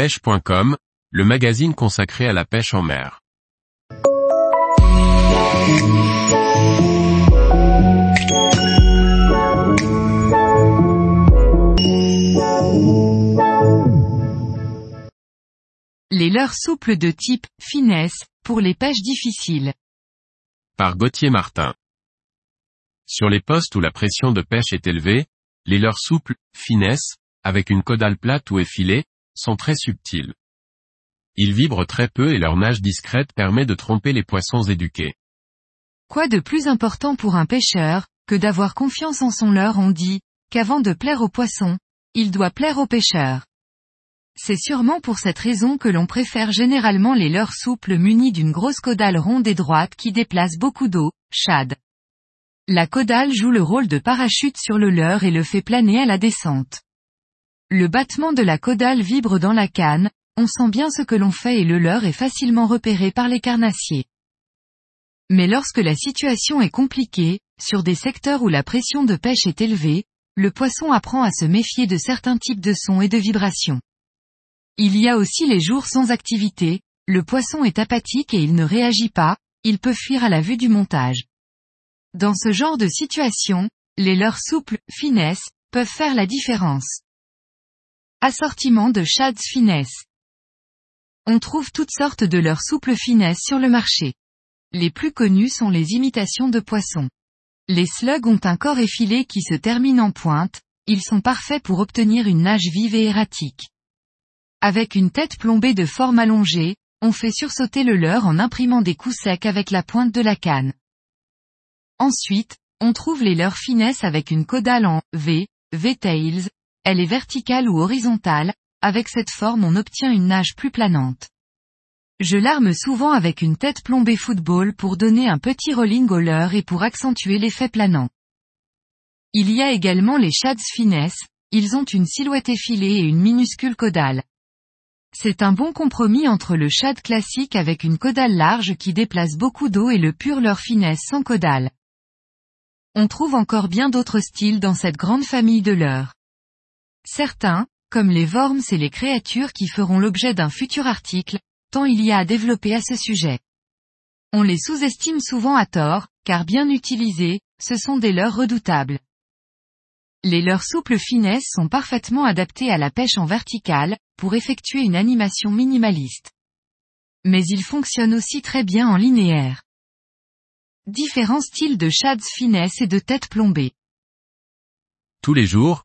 pêche.com, le magazine consacré à la pêche en mer. Les leurres souples de type finesse pour les pêches difficiles. Par Gauthier Martin. Sur les postes où la pression de pêche est élevée, les leurres souples, finesse, avec une caudale plate ou effilée, sont très subtils. Ils vibrent très peu et leur nage discrète permet de tromper les poissons éduqués. Quoi de plus important pour un pêcheur, que d'avoir confiance en son leurre on dit, qu'avant de plaire aux poissons, il doit plaire aux pêcheurs. C'est sûrement pour cette raison que l'on préfère généralement les leurres souples munies d'une grosse caudale ronde et droite qui déplace beaucoup d'eau, shad. La caudale joue le rôle de parachute sur le leurre et le fait planer à la descente. Le battement de la caudale vibre dans la canne, on sent bien ce que l'on fait et le leurre est facilement repéré par les carnassiers. Mais lorsque la situation est compliquée, sur des secteurs où la pression de pêche est élevée, le poisson apprend à se méfier de certains types de sons et de vibrations. Il y a aussi les jours sans activité, le poisson est apathique et il ne réagit pas, il peut fuir à la vue du montage. Dans ce genre de situation, les leurres souples, finesse, peuvent faire la différence. Assortiment de shads finesse. On trouve toutes sortes de leurres souples finesse sur le marché. Les plus connus sont les imitations de poissons. Les slugs ont un corps effilé qui se termine en pointe, ils sont parfaits pour obtenir une nage vive et erratique. Avec une tête plombée de forme allongée, on fait sursauter le leurre en imprimant des coups secs avec la pointe de la canne. Ensuite, on trouve les leurres finesse avec une caudale en V, V-tails, elle est verticale ou horizontale, avec cette forme on obtient une nage plus planante. Je l'arme souvent avec une tête plombée football pour donner un petit rolling au leurre et pour accentuer l'effet planant. Il y a également les shads finesse, ils ont une silhouette effilée et une minuscule caudale. C'est un bon compromis entre le shad classique avec une caudale large qui déplace beaucoup d'eau et le pur leur finesse sans caudale. On trouve encore bien d'autres styles dans cette grande famille de leurres. Certains, comme les worms et les créatures qui feront l'objet d'un futur article, tant il y a à développer à ce sujet. On les sous-estime souvent à tort, car bien utilisés, ce sont des leurres redoutables. Les leurres souples finesse sont parfaitement adaptés à la pêche en verticale, pour effectuer une animation minimaliste. Mais ils fonctionnent aussi très bien en linéaire. Différents styles de shads finesse et de tête plombée. Tous les jours,